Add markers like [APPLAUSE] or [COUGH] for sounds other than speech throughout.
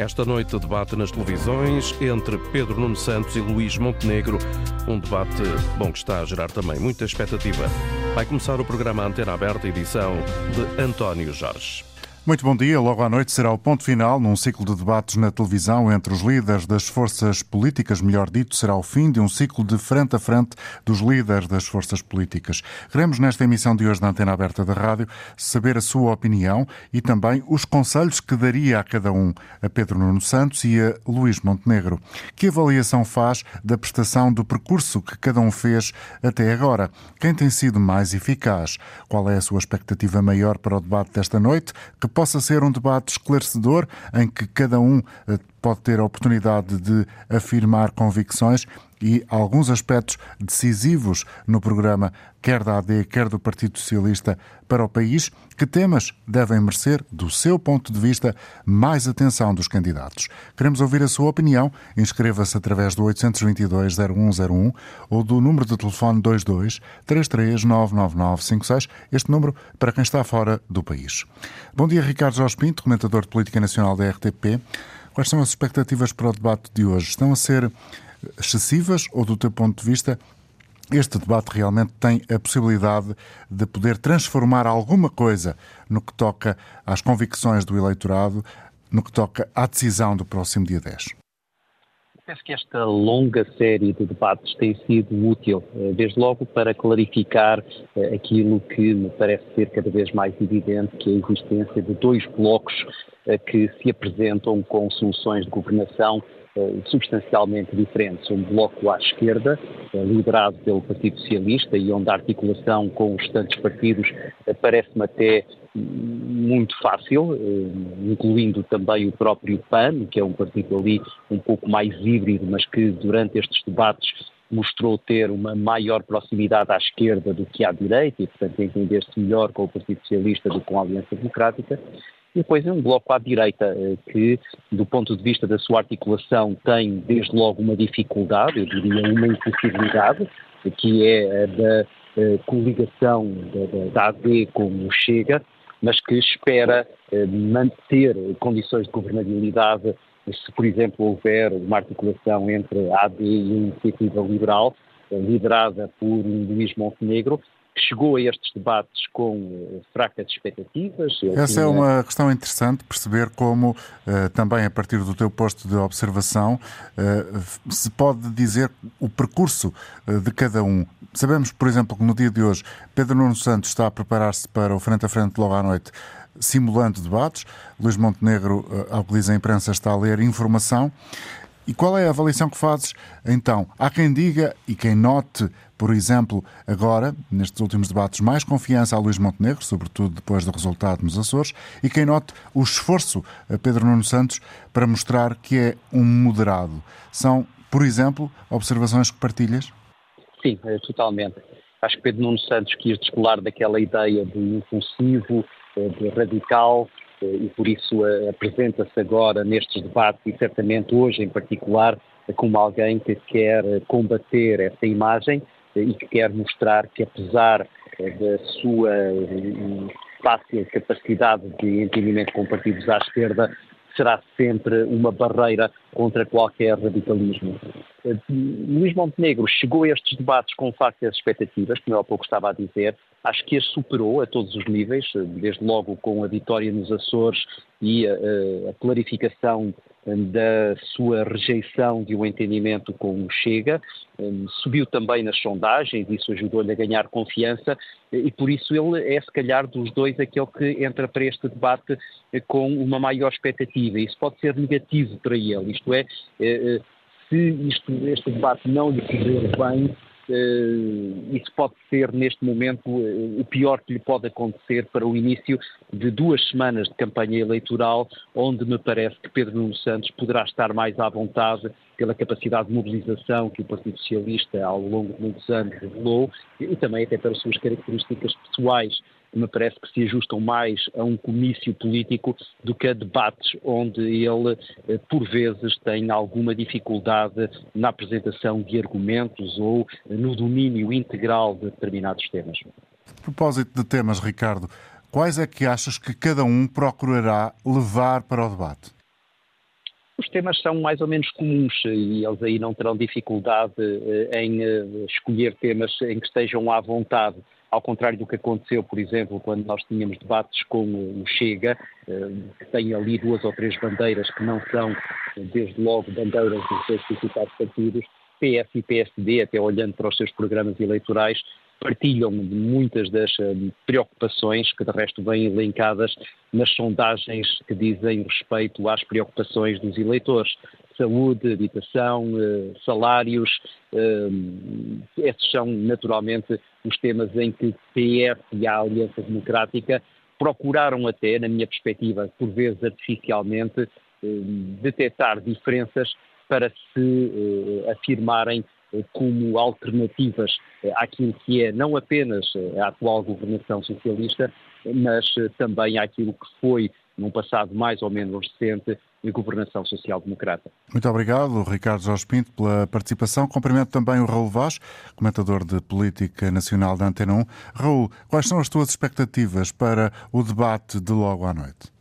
Esta noite, debate nas televisões entre Pedro Nuno Santos e Luís Montenegro. Um debate bom que está a gerar também muita expectativa. Vai começar o programa Antena Aberta, edição de António Jorge. Muito bom dia. Logo à noite será o ponto final num ciclo de debates na televisão entre os líderes das forças políticas. Melhor dito, será o fim de um ciclo de frente a frente dos líderes das forças políticas. Queremos, nesta emissão de hoje da Antena Aberta da Rádio, saber a sua opinião e também os conselhos que daria a cada um, a Pedro Nuno Santos e a Luís Montenegro. Que avaliação faz da prestação do percurso que cada um fez até agora? Quem tem sido mais eficaz? Qual é a sua expectativa maior para o debate desta noite? Que possa ser um debate esclarecedor em que cada um eh, pode ter a oportunidade de afirmar convicções e alguns aspectos decisivos no programa, quer da AD, quer do Partido Socialista, para o país. Que temas devem merecer, do seu ponto de vista, mais atenção dos candidatos? Queremos ouvir a sua opinião. Inscreva-se através do 822-0101 ou do número de telefone 22 3399956, este número para quem está fora do país. Bom dia, Ricardo Jorge Pinto, comentador de Política Nacional da RTP. Quais são as expectativas para o debate de hoje? Estão a ser excessivas ou, do teu ponto de vista, este debate realmente tem a possibilidade de poder transformar alguma coisa no que toca às convicções do eleitorado, no que toca à decisão do próximo dia 10? Penso que esta longa série de debates tem sido útil, eh, desde logo para clarificar eh, aquilo que me parece ser cada vez mais evidente, que é a existência de dois blocos eh, que se apresentam com soluções de governação substancialmente diferentes. Um bloco à esquerda, liderado pelo Partido Socialista e onde a articulação com os restantes partidos parece-me até muito fácil, eh, incluindo também o próprio PAN, que é um partido ali um pouco mais híbrido, mas que durante estes debates mostrou ter uma maior proximidade à esquerda do que à direita e, portanto, entender-se melhor com o Partido Socialista do que com a Aliança Democrática. E depois é um bloco à direita eh, que, do ponto de vista da sua articulação, tem desde logo uma dificuldade, eu diria uma impossibilidade, que é da eh, coligação da, da AD com o Chega, mas que espera eh, manter condições de governabilidade se, por exemplo, houver uma articulação entre a AD e a Iniciativa Liberal, liderada por Luís Montenegro, chegou a estes debates com uh, fracas expectativas. Essa é uma questão interessante, perceber como, uh, também a partir do teu posto de observação, uh, se pode dizer o percurso de cada um. Sabemos, por exemplo, que no dia de hoje Pedro Nuno Santos está a preparar-se para o frente a frente logo à noite, simulando debates. Luís Montenegro, ao que diz a imprensa, está a ler informação. E qual é a avaliação que fazes? Então, há quem diga e quem note, por exemplo, agora, nestes últimos debates, mais confiança a Luís Montenegro, sobretudo depois do resultado nos Açores, e quem note o esforço a Pedro Nuno Santos para mostrar que é um moderado. São, por exemplo, observações que partilhas? Sim, é, totalmente. Acho que Pedro Nuno Santos quis descolar daquela ideia de impulsivo, é, de radical, e por isso apresenta-se agora nestes debates e certamente hoje em particular como alguém que quer combater essa imagem e que quer mostrar que apesar da sua fácil capacidade de entendimento com partidos à esquerda, será sempre uma barreira contra qualquer radicalismo. Eh, Luís Montenegro chegou a estes debates com factas expectativas, como eu há pouco estava a dizer, acho que as superou a todos os níveis, eh, desde logo com a vitória nos Açores e a, a clarificação da sua rejeição de um entendimento com o Chega, subiu também nas sondagens, isso ajudou-lhe a ganhar confiança e por isso ele é, se calhar, dos dois aquele que entra para este debate com uma maior expectativa. Isso pode ser negativo para ele, isto é, eh, eh, se isto, este debate não lhe correr bem, isso pode ser, neste momento, uh, o pior que lhe pode acontecer para o início de duas semanas de campanha eleitoral, onde me parece que Pedro Nuno Santos poderá estar mais à vontade pela capacidade de mobilização que o Partido Socialista ao longo de muitos anos revelou e também até pelas suas características pessoais me parece que se ajustam mais a um comício político do que a debates onde ele, eh, por vezes, tem alguma dificuldade na apresentação de argumentos ou no domínio integral de determinados temas. A propósito de temas, Ricardo, quais é que achas que cada um procurará levar para o debate? os temas são mais ou menos comuns e eles aí não terão dificuldade em escolher temas em que estejam à vontade ao contrário do que aconteceu, por exemplo, quando nós tínhamos debates com o Chega, que tem ali duas ou três bandeiras que não são, desde logo, bandeiras dos seus principais partidos, PS e PSD, até olhando para os seus programas eleitorais, partilham muitas das eh, preocupações que de resto vêm elencadas nas sondagens que dizem respeito às preocupações dos eleitores. Saúde, habitação, eh, salários, eh, esses são naturalmente os temas em que PS e a Aliança Democrática procuraram até, na minha perspectiva, por vezes artificialmente, detectar diferenças para se afirmarem como alternativas eh, àquilo que é não apenas eh, a atual governação socialista, mas eh, também àquilo que foi, num passado mais ou menos recente, a governação social-democrata. Muito obrigado, Ricardo Jorge Pinto, pela participação. Cumprimento também o Raul Vaz, comentador de Política Nacional da Antena 1. Raul, quais são as tuas expectativas para o debate de logo à noite?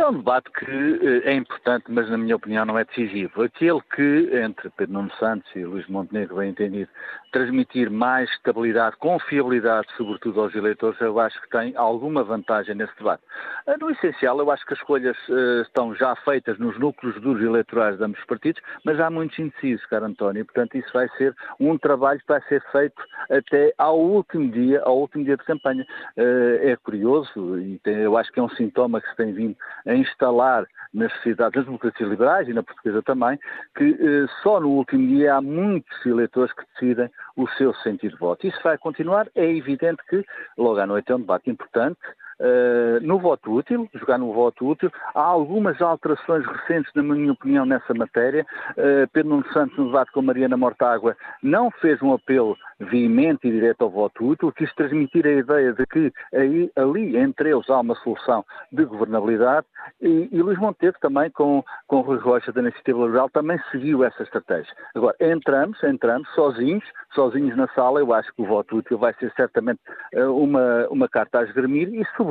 É um debate que eh, é importante, mas na minha opinião não é decisivo. Aquele que, entre Pedro Nuno Santos e Luís Montenegro, bem entendido, transmitir mais estabilidade, confiabilidade, sobretudo aos eleitores, eu acho que tem alguma vantagem nesse debate. Eh, no essencial, eu acho que as escolhas uh, estão já feitas nos núcleos duros eleitorais de ambos os partidos, mas há muitos indecisos, caro António, e portanto isso vai ser um trabalho que vai ser feito até ao último dia, ao último dia de campanha. Uh, é curioso e eu acho que é um sintoma que se tem vindo a instalar nas sociedades, nas democracias liberais e na portuguesa também, que eh, só no último dia há muitos eleitores que decidem o seu sentido de voto. Isso vai continuar. É evidente que logo à noite é um debate importante. Uh, no voto útil, jogar no voto útil. Há algumas alterações recentes, na minha opinião, nessa matéria. Uh, Pedro Nuno Santos, no debate com Mariana Mortágua, não fez um apelo veemente e direto ao voto útil, quis transmitir a ideia de que aí, ali, entre eles, há uma solução de governabilidade e, e Luís Monteiro também, com, com Rui Rocha da Iniciativa Liberal, também seguiu essa estratégia. Agora, entramos, entramos sozinhos, sozinhos na sala, eu acho que o voto útil vai ser certamente eh, uma, uma carta a esgrimir e, sobretudo,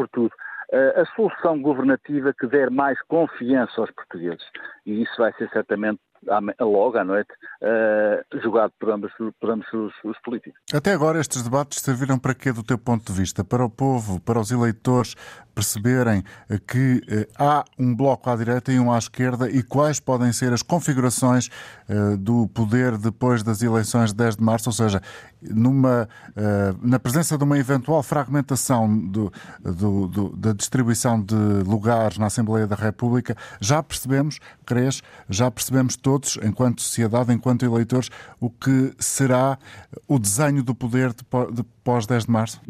eh, a solução governativa que der mais confiança aos portugueses. E isso vai ser certamente logo à noite, uh, jogado por ambos, por ambos os, os, políticos. Até agora estes debates serviram para quê do teu ponto de vista? Para o povo, para os eleitores perceberem que uh, há um bloco à direita e um à esquerda e quais podem ser as configurações uh, do poder depois das eleições de 10 de março, ou seja, numa, na presença de uma eventual fragmentação do, do, do, da distribuição de lugares na Assembleia da República, já percebemos, crees, já percebemos todos, enquanto sociedade, enquanto eleitores, o que será o desenho do poder de pós 10 de março?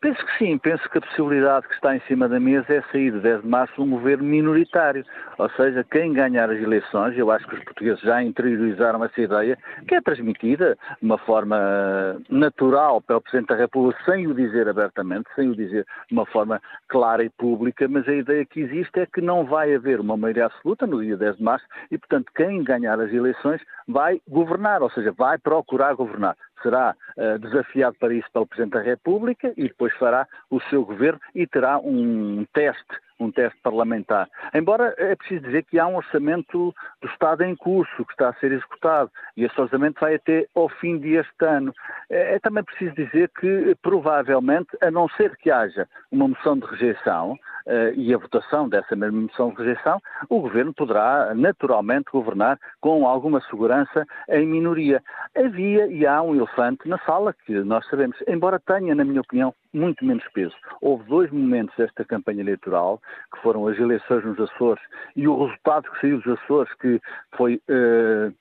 Penso que sim, penso que a possibilidade que está em cima da mesa é sair de 10 de março um governo minoritário, ou seja, quem ganhar as eleições, eu acho que os portugueses já interiorizaram essa ideia, que é transmitida de uma forma natural pelo Presidente da República, sem o dizer abertamente, sem o dizer de uma forma clara e pública, mas a ideia que existe é que não vai haver uma maioria absoluta no dia 10 de março e, portanto, quem ganhar as eleições vai governar, ou seja, vai procurar governar será uh, desafiado para isso pelo Presidente da República e depois fará o seu governo e terá um teste, um teste parlamentar. Embora é preciso dizer que há um orçamento do Estado em curso que está a ser executado e esse orçamento vai até ao fim deste ano. É, é também preciso dizer que provavelmente, a não ser que haja uma moção de rejeição, e a votação dessa mesma moção de rejeição, o Governo poderá naturalmente governar com alguma segurança em minoria. Havia e há um elefante na sala, que nós sabemos, embora tenha, na minha opinião, muito menos peso. Houve dois momentos desta campanha eleitoral, que foram as eleições nos Açores e o resultado que saiu dos Açores, que foi. Uh,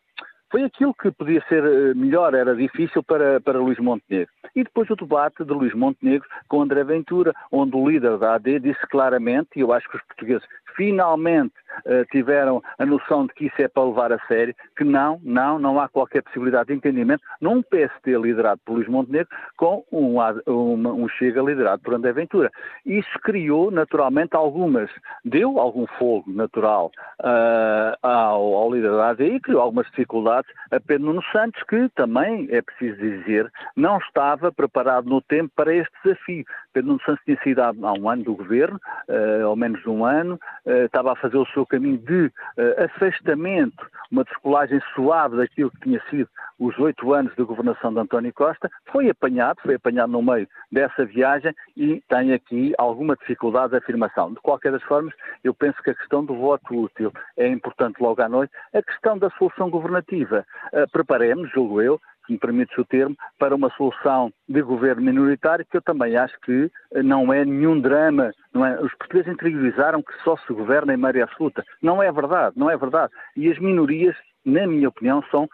foi aquilo que podia ser eh, melhor, era difícil para, para Luís Montenegro. E depois o debate de Luís Montenegro com André Ventura, onde o líder da AD disse claramente, e eu acho que os portugueses finalmente uh, tiveram a noção de que isso é para levar a sério, que não, não, não há qualquer possibilidade de entendimento num PST liderado por Luís Montenegro com um, um, um Chega liderado por André Ventura. Isso criou naturalmente algumas, deu algum fogo natural uh, ao, ao líder da AD e criou algumas dificuldades a Pedro Nuno Santos, que também, é preciso dizer, não estava preparado no tempo para este desafio. Pedro Nuno Santos tinha sido há, um ano do governo, uh, ao menos um ano, estava a fazer o seu caminho de uh, afastamento, uma descolagem suave daquilo que tinha sido os oito anos de governação de António Costa, foi apanhado, foi apanhado no meio dessa viagem e tem aqui alguma dificuldade de afirmação. De qualquer das formas, eu penso que a questão do voto útil é importante logo à noite. A questão da solução governativa, uh, preparemos, julgo eu, se me permites o termo, para uma solução de governo minoritário, que eu também acho que eh, não é nenhum drama. Não é? Os portugueses interiorizaram que só se governa em maioria absoluta. Não é verdade, não é verdade. E as minorias, na minha opinião, são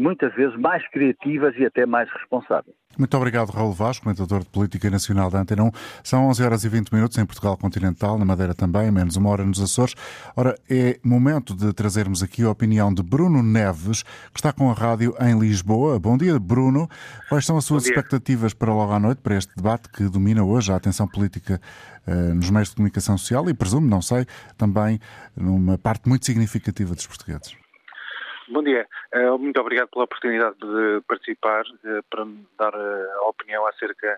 muitas vezes mais criativas e até mais responsáveis. Muito obrigado, Raul Vaz, comentador de Política Nacional da Antena 1. São 11 horas e 20 minutos em Portugal Continental, na Madeira também, menos uma hora nos Açores. Ora, é momento de trazermos aqui a opinião de Bruno Neves, que está com a rádio em Lisboa. Bom dia, Bruno. Quais são as suas expectativas para logo à noite, para este debate que domina hoje a atenção política uh, nos meios de comunicação social e, presumo, não sei, também numa parte muito significativa dos portugueses? Bom dia. Uh, muito obrigado pela oportunidade de participar uh, para me dar uh, a opinião acerca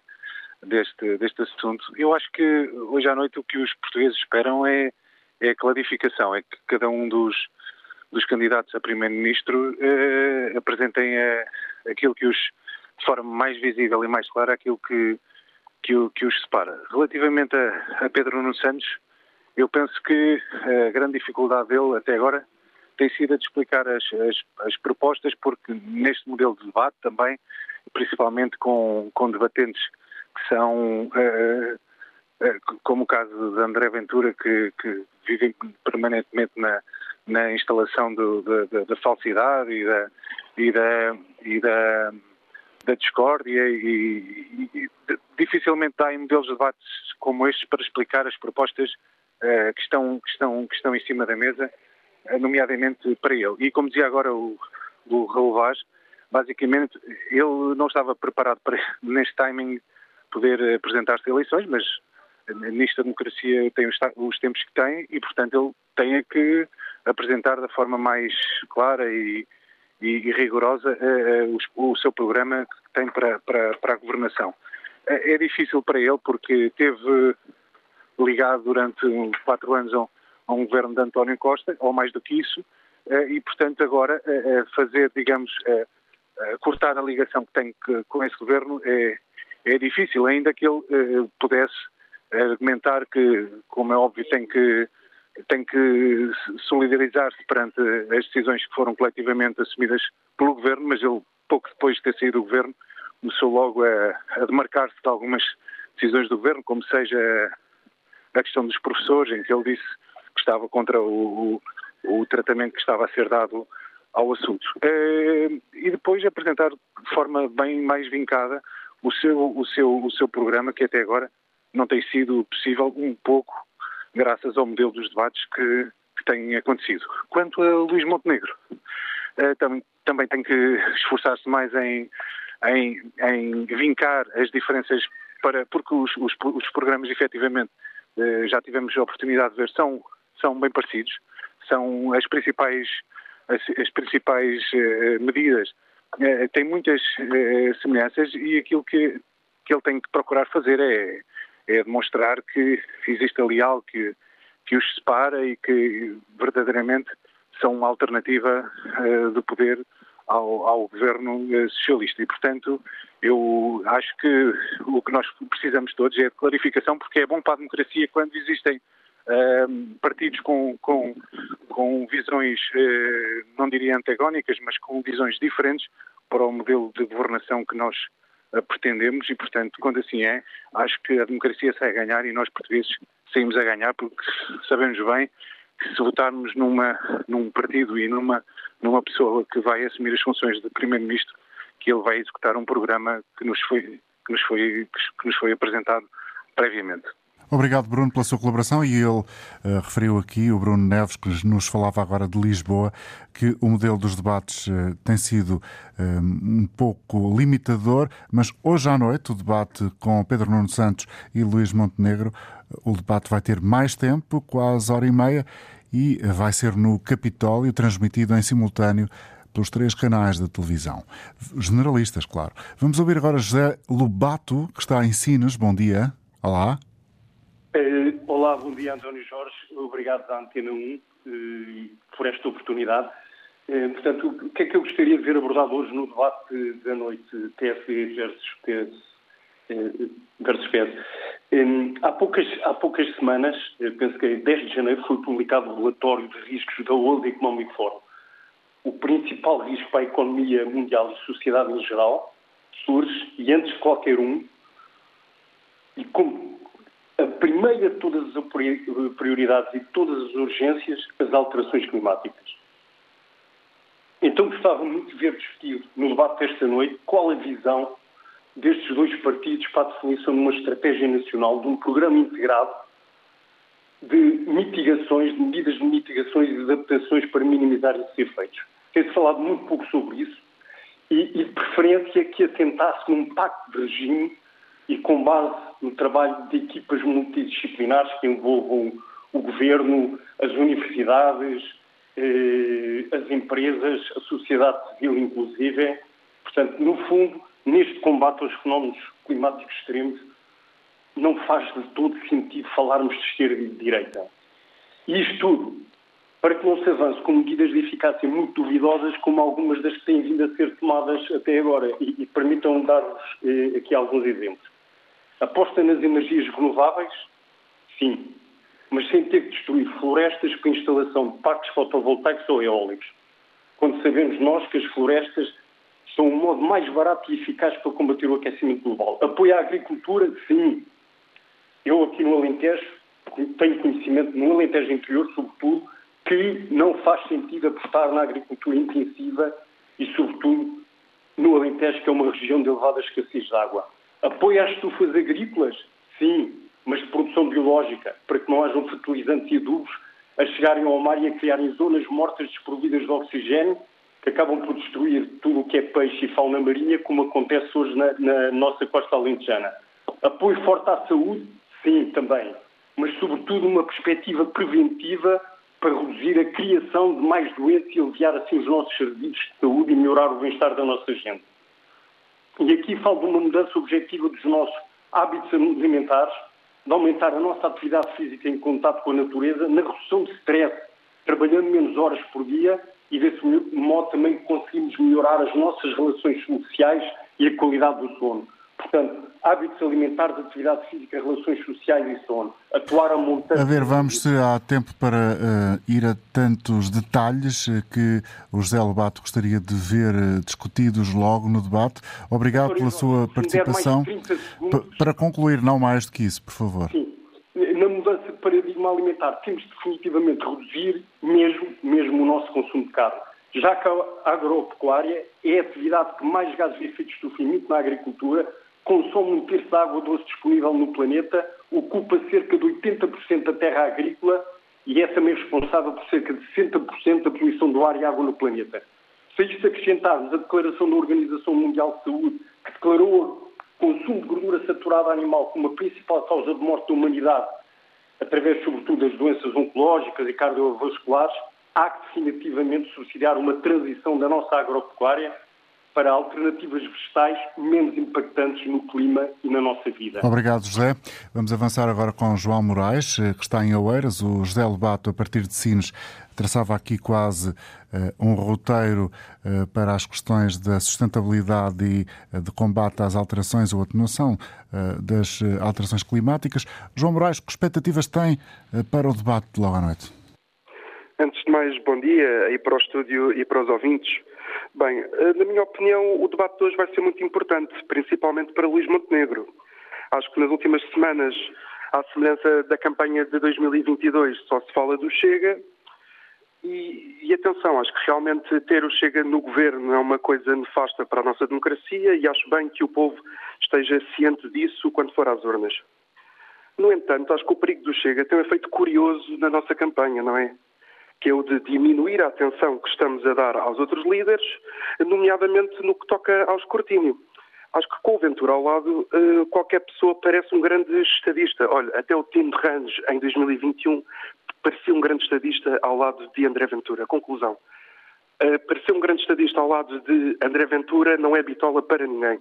deste, deste assunto. Eu acho que hoje à noite o que os portugueses esperam é, é a clarificação, é que cada um dos, dos candidatos a primeiro-ministro apresentem aquilo que os, de forma mais visível e mais clara, aquilo que, que, que os separa. Relativamente a, a Pedro Nuno Santos, eu penso que a grande dificuldade dele até agora tem sido a de explicar as, as, as, propostas, porque neste modelo de debate também, principalmente com, com debatentes que são, uh, uh, como o caso de André Ventura, que, que vivem permanentemente na, na instalação do, da, da, falsidade e da, e da, e da, da discórdia e, e, e dificilmente há em modelos de debates como estes para explicar as propostas que, estão, que, estão, que estão em cima da mesa nomeadamente para ele. E como dizia agora o, o Raul Vaz, basicamente ele não estava preparado para, [LAUGHS] neste timing, poder apresentar-se a eleições, mas nesta democracia tem os, os, tempos que tem e, portanto, ele tem que apresentar da forma mais clara e, e, e rigorosa uh, o, o, seu programa que tem para, para, para a governação. Uh, é difícil para ele porque teve ligado durante quatro anos a um governo de António Costa, ou mais do que isso, eh, e, portanto, agora eh, eh, fazer, digamos, cortar a ligação que tem com esse governo é, é difícil, ainda que ele pudesse argumentar que, como é óbvio, tem que, tem que solidarizar-se perante as decisões que foram coletivamente assumidas pelo governo, mas ele, pouco depois de ter saído do governo, começou logo a, a demarcar-se de algumas decisões do governo, como seja a questão dos professores, em que ele disse que estava contra o, o, o tratamento que estava a ser dado ao assunto. Eh, e depois apresentar de forma bem mais vincada o seu, o seu, o seu programa, que até agora não tem sido possível, um pouco graças ao modelo dos debates que, que têm acontecido. Quanto a Luís Montenegro, eh, também, também tem que esforçar-se mais em, em, em vincar as diferenças para, porque os, os, os programas efetivamente eh, já tivemos a oportunidade de ver, são são bem parecidos, são as principais, as, as principais uh, medidas uh, têm muitas uh, semelhanças e aquilo que, que ele tem que procurar fazer é, é demonstrar que existe ali algo que, que os separa e que verdadeiramente são uma alternativa de poder ao, ao, governo socialista. E, portanto, eu acho que o que nós precisamos todos é de clarificação, porque é bom para a democracia quando existem partidos com, com, com visões, uh, não diria antagónicas, mas com visões diferentes para o modelo de governação que nós uh, pretendemos e, portanto, quando assim é, acho que a democracia sai a ganhar e nós portugueses saímos a ganhar porque sabemos bem que se votarmos numa, num partido e numa, numa pessoa que vai assumir as funções de Primeiro-Ministro, que ele vai executar um programa que nos foi, que nos foi, que nos foi apresentado previamente. Obrigado, Bruno, pela sua colaboração. E ele uh, referiu aqui, o Bruno Neves, que nos falava agora de Lisboa, que o modelo dos debates uh, tem sido uh, um pouco limitador, mas hoje à noite, o debate com Pedro Nuno Santos e Luís Montenegro, o debate vai ter mais tempo, quase hora e meia, e vai ser no Capitólio, transmitido em simultâneo pelos três canais de televisão. Generalistas, claro. Vamos ouvir agora José Lobato, que está em Sines. Bom dia. Olá. Olá, bom dia António Jorge, obrigado da Antena 1 por esta oportunidade. Portanto, o que é que eu gostaria de ver abordado hoje no debate da noite TSE versus, TS, versus PS? Há poucas, há poucas semanas, penso que em 10 de janeiro, foi publicado o relatório de riscos da World Economic Forum. O principal risco para a economia mundial e sociedade em geral surge, e antes de qualquer um, e como a primeira de todas as prioridades e todas as urgências, as alterações climáticas. Então gostava muito de ver discutido no debate desta noite qual a visão destes dois partidos para a definição de uma estratégia nacional, de um programa integrado de mitigações, de medidas de mitigações e de adaptações para minimizar esses efeitos. Tem-se falado muito pouco sobre isso e, e, de preferência que atentasse num pacto de regime e com base no trabalho de equipas multidisciplinares que envolvam o governo, as universidades, eh, as empresas, a sociedade civil inclusive. Portanto, no fundo, neste combate aos fenómenos climáticos extremos, não faz de todo sentido falarmos de esquerda e de direita. E isto tudo para que não se avance com medidas de eficácia muito duvidosas, como algumas das que têm vindo a ser tomadas até agora. E, e permitam dar-vos eh, aqui alguns exemplos. Aposta nas energias renováveis? Sim. Mas sem ter que destruir florestas com instalação de parques fotovoltaicos ou eólicos. Quando sabemos nós que as florestas são o modo mais barato e eficaz para combater o aquecimento global. Apoio à agricultura? Sim. Eu aqui no Alentejo tenho conhecimento, no Alentejo interior, sobretudo, que não faz sentido apostar na agricultura intensiva e, sobretudo, no Alentejo, que é uma região de elevada escassez de água. Apoio às estufas agrícolas? Sim, mas de produção biológica, para que não hajam fertilizantes e adubos a chegarem ao mar e a criarem zonas mortas desprovidas de oxigênio que acabam por destruir tudo o que é peixe e fauna marinha, como acontece hoje na, na nossa costa alentejana. Apoio forte à saúde? Sim, também. Mas, sobretudo, uma perspectiva preventiva para reduzir a criação de mais doentes e aliviar assim os nossos serviços de saúde e melhorar o bem-estar da nossa gente. E aqui falo de uma mudança objetiva dos nossos hábitos alimentares, de aumentar a nossa atividade física em contato com a natureza, na redução de stress, trabalhando menos horas por dia e desse modo também conseguimos melhorar as nossas relações sociais e a qualidade do sono. Portanto, hábitos alimentares, atividade física, relações sociais e sono. Atuar a montanha. A ver, vamos se há tempo para uh, ir a tantos detalhes eh, que o José Lobato gostaria de ver uh, discutidos logo no debate. Obrigado pela sua participação. Para concluir, não mais do que isso, por favor. Sim. Na mudança de paradigma alimentar, temos definitivamente reduzir mesmo, mesmo o nosso consumo de carne já que a agropecuária é a atividade que mais gases de efeito de estufa emite na agricultura, consome um terço da água doce disponível no planeta, ocupa cerca de 80% da terra agrícola e é também responsável por cerca de 60% da poluição do ar e água no planeta. Se a isto acrescentarmos a declaração da Organização Mundial de Saúde, que declarou o consumo de gordura saturada animal como a principal causa de morte da humanidade, através, sobretudo, das doenças oncológicas e cardiovasculares, há que definitivamente subsidiar uma transição da nossa agropecuária para alternativas vegetais menos impactantes no clima e na nossa vida. Obrigado, José. Vamos avançar agora com João Moraes, eh, que está em Oeiras. O José Lebato, a partir de Sines, traçava aqui quase uh, um roteiro uh, para as questões da sustentabilidade e uh, de combate às alterações ou atenuação das alterações climáticas. João Moraes, que expectativas tem para o debate de logo à noite? Antes de mais, bom dia aí para o estúdio e para os ouvintes. Bem, eh, na minha opinião, o debate de hoje vai ser muito importante, principalmente para Luís Montenegro. Acho que nas últimas semanas, à semelhança da campanha de 2022, só se fala do Chega. E, e, atenção, acho que realmente ter o Chega no governo é uma coisa nefasta para a nossa democracia e acho bem que o povo esteja ciente disso quando for às urnas. No entanto, acho que o perigo do Chega tem um efeito curioso na nossa campanha, não é? Que é o de diminuir a atenção que estamos a dar aos outros líderes, nomeadamente no que toca ao escrutínio. Acho que com o Ventura ao lado, eh, qualquer pessoa parece um grande estadista. Olha, até o Tim Range, em 2021, parecia um grande estadista ao lado de André Ventura. Conclusão. Eh, parecer um grande estadista ao lado de André Ventura não é bitola para ninguém.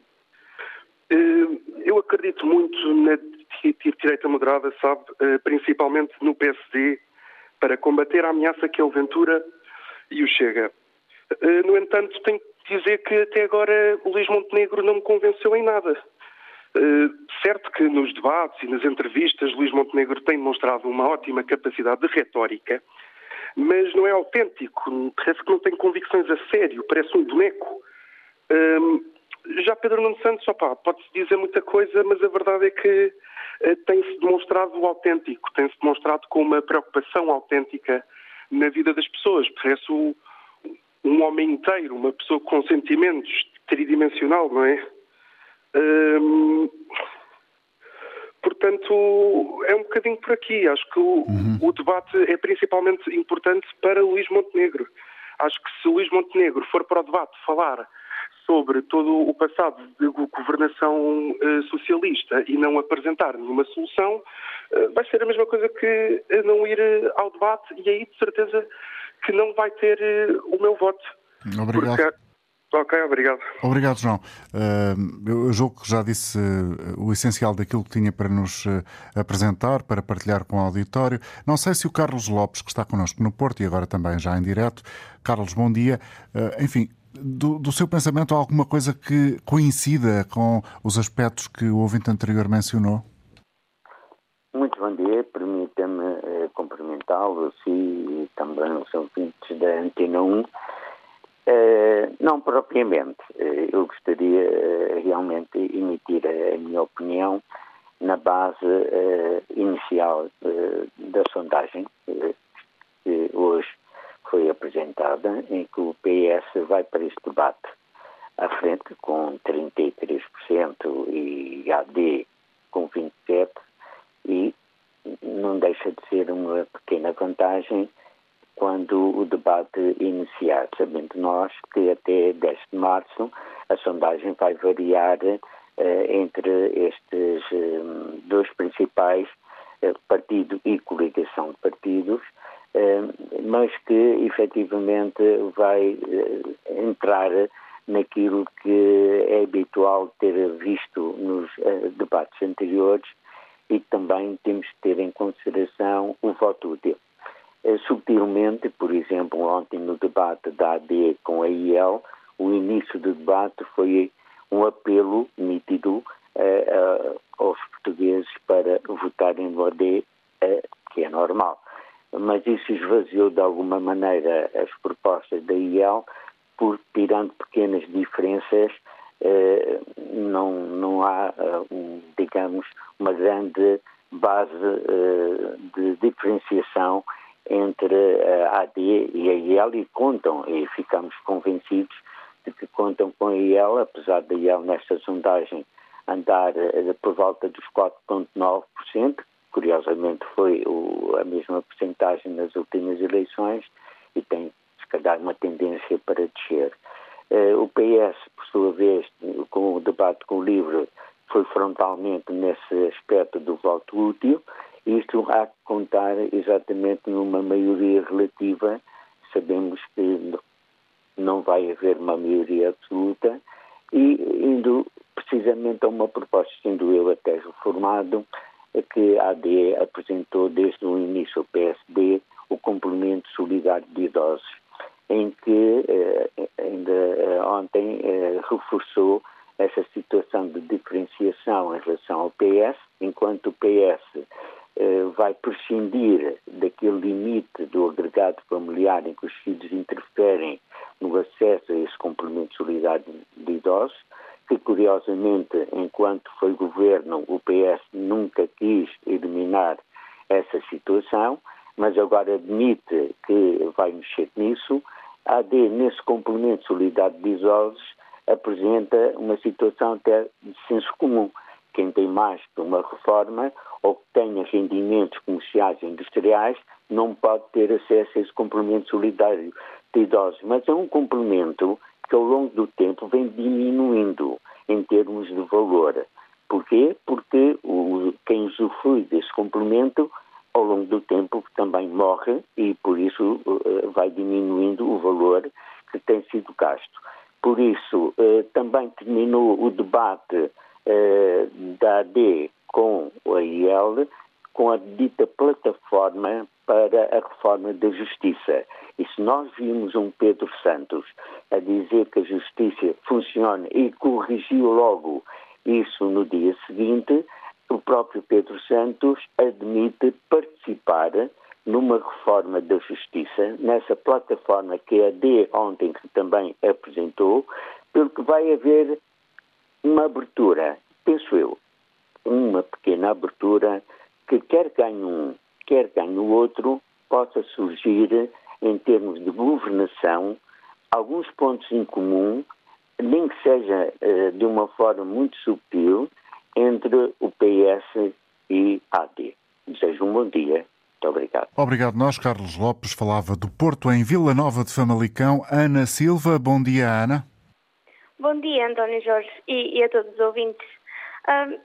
Eh, eu acredito muito na direita moderada, sabe, principalmente no PSD, para combater a ameaça que é o Ventura e o Chega. Eh, no entanto, tenho que dizer que até agora o Luís Montenegro não me convenceu em nada. Eh, certo que nos debates e nas entrevistas Luís Montenegro tem demonstrado uma ótima capacidade de retórica, mas não é autêntico, parece que não tem convicções a sério, parece um boneco. Ehm, já Pedro Nuno Santos, pode-se dizer muita coisa, mas a verdade é que eh, tem-se demonstrado autêntico, tem-se demonstrado com uma preocupação autêntica na vida das pessoas. Parece um homem inteiro, uma pessoa com sentimentos, tridimensional, não é? Hum, portanto, é um bocadinho por aqui. Acho que o, uhum. o, debate é principalmente importante para Luís Montenegro. Acho que se Luís Montenegro for para o debate falar sobre todo o passado de governação uh, socialista e não apresentar nenhuma solução, uh, vai ser a mesma coisa que não ir ao debate e aí de certeza que não vai ter o meu voto. Obrigado. Porque Ok, obrigado. Obrigado, João. Eu julgo que já disse o essencial daquilo que tinha para nos apresentar, para partilhar com o auditório. Não sei se o Carlos Lopes, que está connosco no Porto e agora também já em direto. Carlos, bom dia. enfim, do, do, seu pensamento, há alguma coisa que coincida com os aspectos que o ouvinte anterior mencionou? Muito bom dia. Permita-me cumprimentá-lo, e também os ouvintes da Antena 1. Uh, não propriamente. Uh, eu gostaria uh, realmente de emitir a, a, minha opinião na base inicial da sondagem que hoje foi apresentada, em que o PS vai para este debate à frente com 33% e AD com 27% e não deixa de ser uma pequena vantagem quando o debate iniciar, sabendo nós que até 10 de março a sondagem vai variar eh, entre estes eh, dois principais, eh, partido e coligação de partidos, mas que efetivamente vai eh, entrar naquilo que é habitual ter visto nos eh, debates anteriores e também temos que ter em consideração o voto útil. Eh, subtilmente, por exemplo, ontem no debate da AD com a IEL, o início do debate foi um apelo nítido eh, eh, aos portugueses para votarem no AD, que é normal. Mas isso esvaziou de alguma maneira as propostas da IEL, por tirando pequenas diferenças, não, não há, digamos, uma grande base de diferenciação entre a AD e a IEL e contam, e ficamos convencidos de que contam com a IEL, apesar da IEL nesta sondagem andar eh, por volta dos 4,9%, curiosamente foi o, a mesma porcentagem nas últimas eleições e tem, se calhar, uma tendência para descer. Uh, o PS, por sua vez, com o debate com o livro, foi frontalmente nesse aspecto do voto útil isto há que contar exatamente numa maioria relativa. Sabemos que não vai haver uma maioria absoluta e indo precisamente a uma proposta, sendo eu até reformado, que a AD apresentou desde o início o PSD o complemento solidário de idosos, em que eh, ainda eh, ontem eh, reforçou essa situação de diferenciação em relação ao PS, enquanto o PS vai prescindir daquele limite do agregado familiar em que os filhos interferem no acesso a esse complemento solidário de idosos, que curiosamente, enquanto foi governo, o PS nunca quis eliminar essa situação, mas agora admite que vai mexer nisso. A AD, nesse complemento solidário de idosos, apresenta uma situação até de senso comum. Quem tem mais que uma reforma ou que tenha rendimentos comerciais e industriais não pode ter acesso a esse complemento solidário de idosos. Mas é um complemento que ao longo do tempo vem diminuindo em termos de valor. Porquê? Porque o, quem usufrui desse complemento ao longo do tempo também morre e por isso uh, vai diminuindo o valor que tem sido gasto. Por isso, uh, também terminou o debate uh, da AD com a IEL com a dita plataforma para a reforma da justiça. E se nós vimos um Pedro Santos a dizer que a justiça funciona e corrigiu logo isso no dia seguinte, o próprio Pedro Santos admite participar numa reforma da justiça, nessa plataforma que a D ontem também apresentou, pelo que vai haver uma abertura, penso eu, uma pequena abertura que quer ganhe um, quer ganhe o outro, possa surgir em termos de governação alguns pontos em comum, nem que seja uh, de uma forma muito subtil, entre o PS e a AD. Desejo um bom dia. Muito obrigado. Obrigado. Nós, Carlos Lopes, falava do Porto em Vila Nova de Famalicão. Ana Silva, bom dia, Ana. Bom dia, António Jorge, e, e a todos os ouvintes.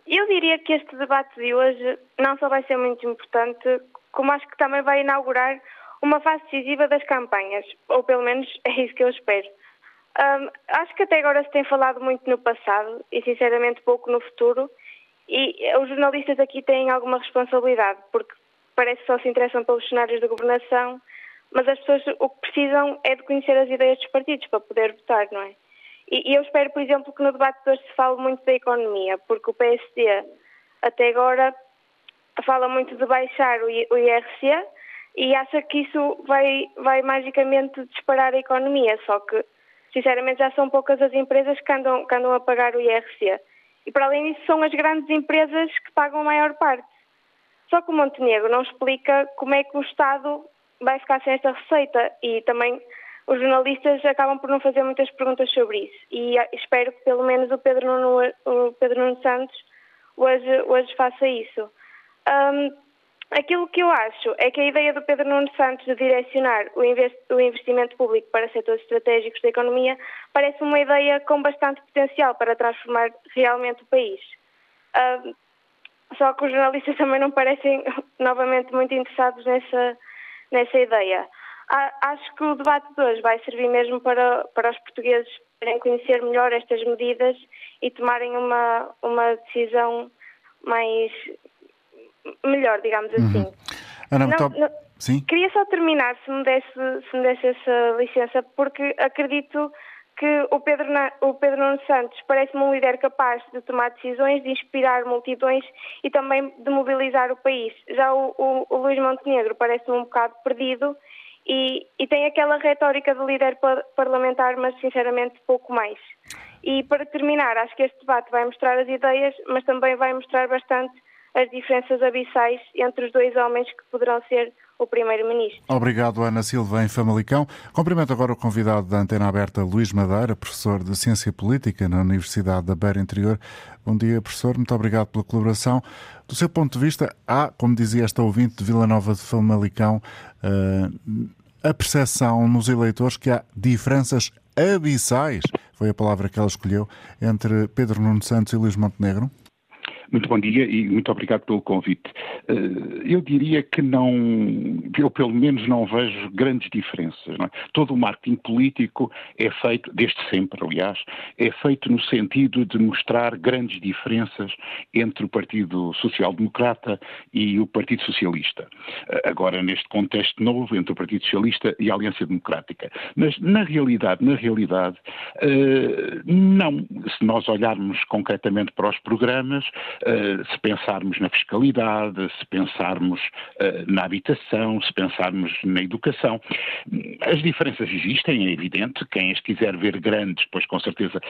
Eu diria que este debate de hoje não só vai ser muito importante, como acho que também vai inaugurar uma fase decisiva das campanhas, ou pelo menos é isso que eu espero. Acho que até agora se tem falado muito no passado e sinceramente pouco no futuro, e os jornalistas aqui têm alguma responsabilidade, porque parece que só se interessam pelos cenários da governação, mas as pessoas o que precisam é de conhecer as ideias dos partidos para poder votar, não é? E, e eu espero, por exemplo, que no debate de hoje se fale muito da economia, porque o PSD até agora fala muito de baixar o IRC e acha que isso vai, vai magicamente disparar a economia, só que sinceramente já são poucas as empresas que andam, que andam a pagar o IRC. E para além disso são as grandes empresas que pagam a maior parte. Só que o Montenegro não explica como é que o Estado vai ficar sem esta receita e também os jornalistas acabam por não fazer muitas perguntas sobre isso. E espero que pelo menos o Pedro Nuno, o Pedro Nuno Santos hoje, hoje faça isso. Um, aquilo que eu acho é que a ideia do Pedro Nuno Santos de direcionar o, investimento público para setores estratégicos da economia parece uma ideia com bastante potencial para transformar realmente o país. Um, só que os jornalistas [LAUGHS] também não parecem novamente muito interessados nessa, nessa ideia. Acho que o debate de hoje vai servir mesmo para, para os portugueses poderem conhecer melhor estas medidas e tomarem uma, uma decisão mais melhor, digamos uhum. assim. Ana, não, não, Sim? Queria só terminar, se me, desse, se me desse essa licença, porque acredito que o Pedro, o Pedro Nuno Santos parece-me um líder capaz de tomar decisões, de inspirar multidões e também de mobilizar o país. Já o, o, o Luís Montenegro parece-me um bocado perdido e, e, tem aquela retórica de líder parlamentar, mas sinceramente pouco mais. E para terminar, acho que este debate vai mostrar as ideias, mas também vai mostrar bastante as diferenças abissais entre os dois homens que poderão ser o Primeiro-Ministro. Obrigado, Ana Silva, em Famalicão. Cumprimento agora o convidado da Antena Aberta, Luís Madeira, professor de Ciência Política na Universidade da Beira Interior. Bom dia, professor. Muito obrigado pela colaboração. Do seu ponto de vista, há, como dizia esta ouvinte de Vila Nova de Famalicão, uh, a percepção nos eleitores que há diferenças abissais, foi a palavra que ela escolheu, entre Pedro Nuno Santos e Luís Montenegro? Muito bom dia e muito obrigado pelo convite. Eh, eu diria que não, eu pelo menos não vejo grandes diferenças. É? Todo o marketing político é feito, desde sempre, aliás, é feito no sentido de mostrar grandes diferenças entre o Partido Social Democrata e o Partido Socialista. Eh, agora, neste contexto novo, entre o Partido Socialista e a Aliança Democrática. Mas, na realidade, na realidade, eh, não. Se nós olharmos concretamente para os programas, se pensarmos na fiscalidade, se pensarmos uh, na habitação, se pensarmos na educação. As diferenças existem, é evidente. Quem as quiser ver grandes, pois com certeza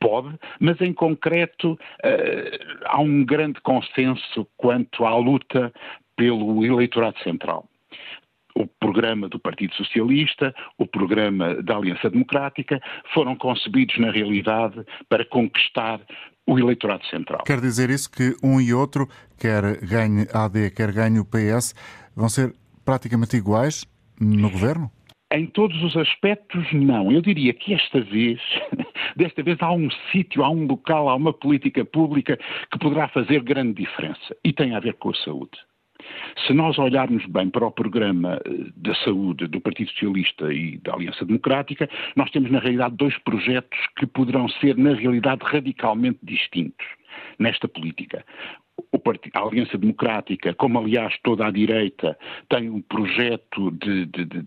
pode, mas em concreto uh, há um grande consenso quanto à luta pelo eleitorado central o programa do Partido Socialista, o programa da Aliança Democrática, foram concebidos na realidade para conquistar o eleitorado central. Quer dizer isso que um e outro, quer ganhe a AD, quer ganhe o PS, vão ser praticamente iguais no governo? Em todos os aspectos, não. Eu diria que esta vez, [LAUGHS] desta vez, há um sítio, há um local, há uma política pública que poderá fazer grande diferença e tem a ver com a saúde. Se nós olharmos bem para o programa eh, da saúde do Partido Socialista e da Aliança Democrática, nós temos na realidade dois projetos que poderão ser na realidade radicalmente distintos nesta política. A Aliança Democrática, como aliás toda a direita, tem um projeto de, de, de,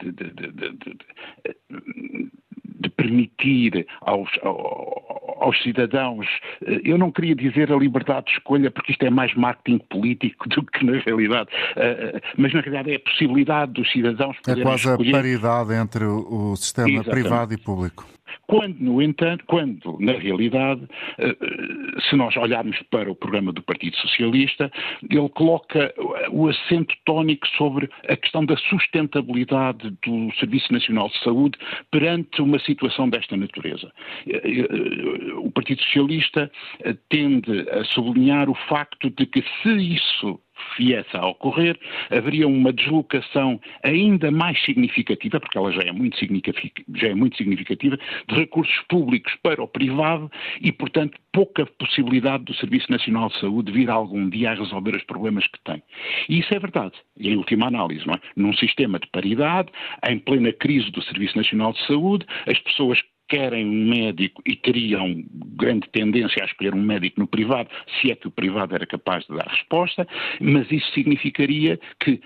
de permitir aos, aos, cidadãos, eh, eu não queria dizer a liberdade de escolha, porque isto é mais marketing político [LAUGHS] do que na realidade, eh, eh, mas na realidade é a possibilidade dos cidadãos poderem É quase escolher... a paridade entre o sistema Exatamente. privado e público. Quando, no entanto, quando, na realidade, eh, eh, se nós olharmos para o programa do Partido Socialista, ele coloca o acento tónico sobre a questão da sustentabilidade do Serviço Nacional de Saúde perante uma situação desta natureza. Eh, o Partido Socialista tende a sublinhar o facto de que se isso viesse a ocorrer, haveria uma deslocação ainda mais significativa, porque ela já é muito significativa, já é muito significativa de recursos públicos para o privado e, portanto, pouca possibilidade do Serviço Nacional de Saúde vir algum dia a resolver os problemas que tem. E isso é verdade, em última análise, não é? Num sistema de paridade, em plena crise do Serviço Nacional de Saúde, as pessoas querem um médico e teriam grande tendência a escolher um médico no privado, se é que o privado era capaz de dar resposta, mas isso significaria que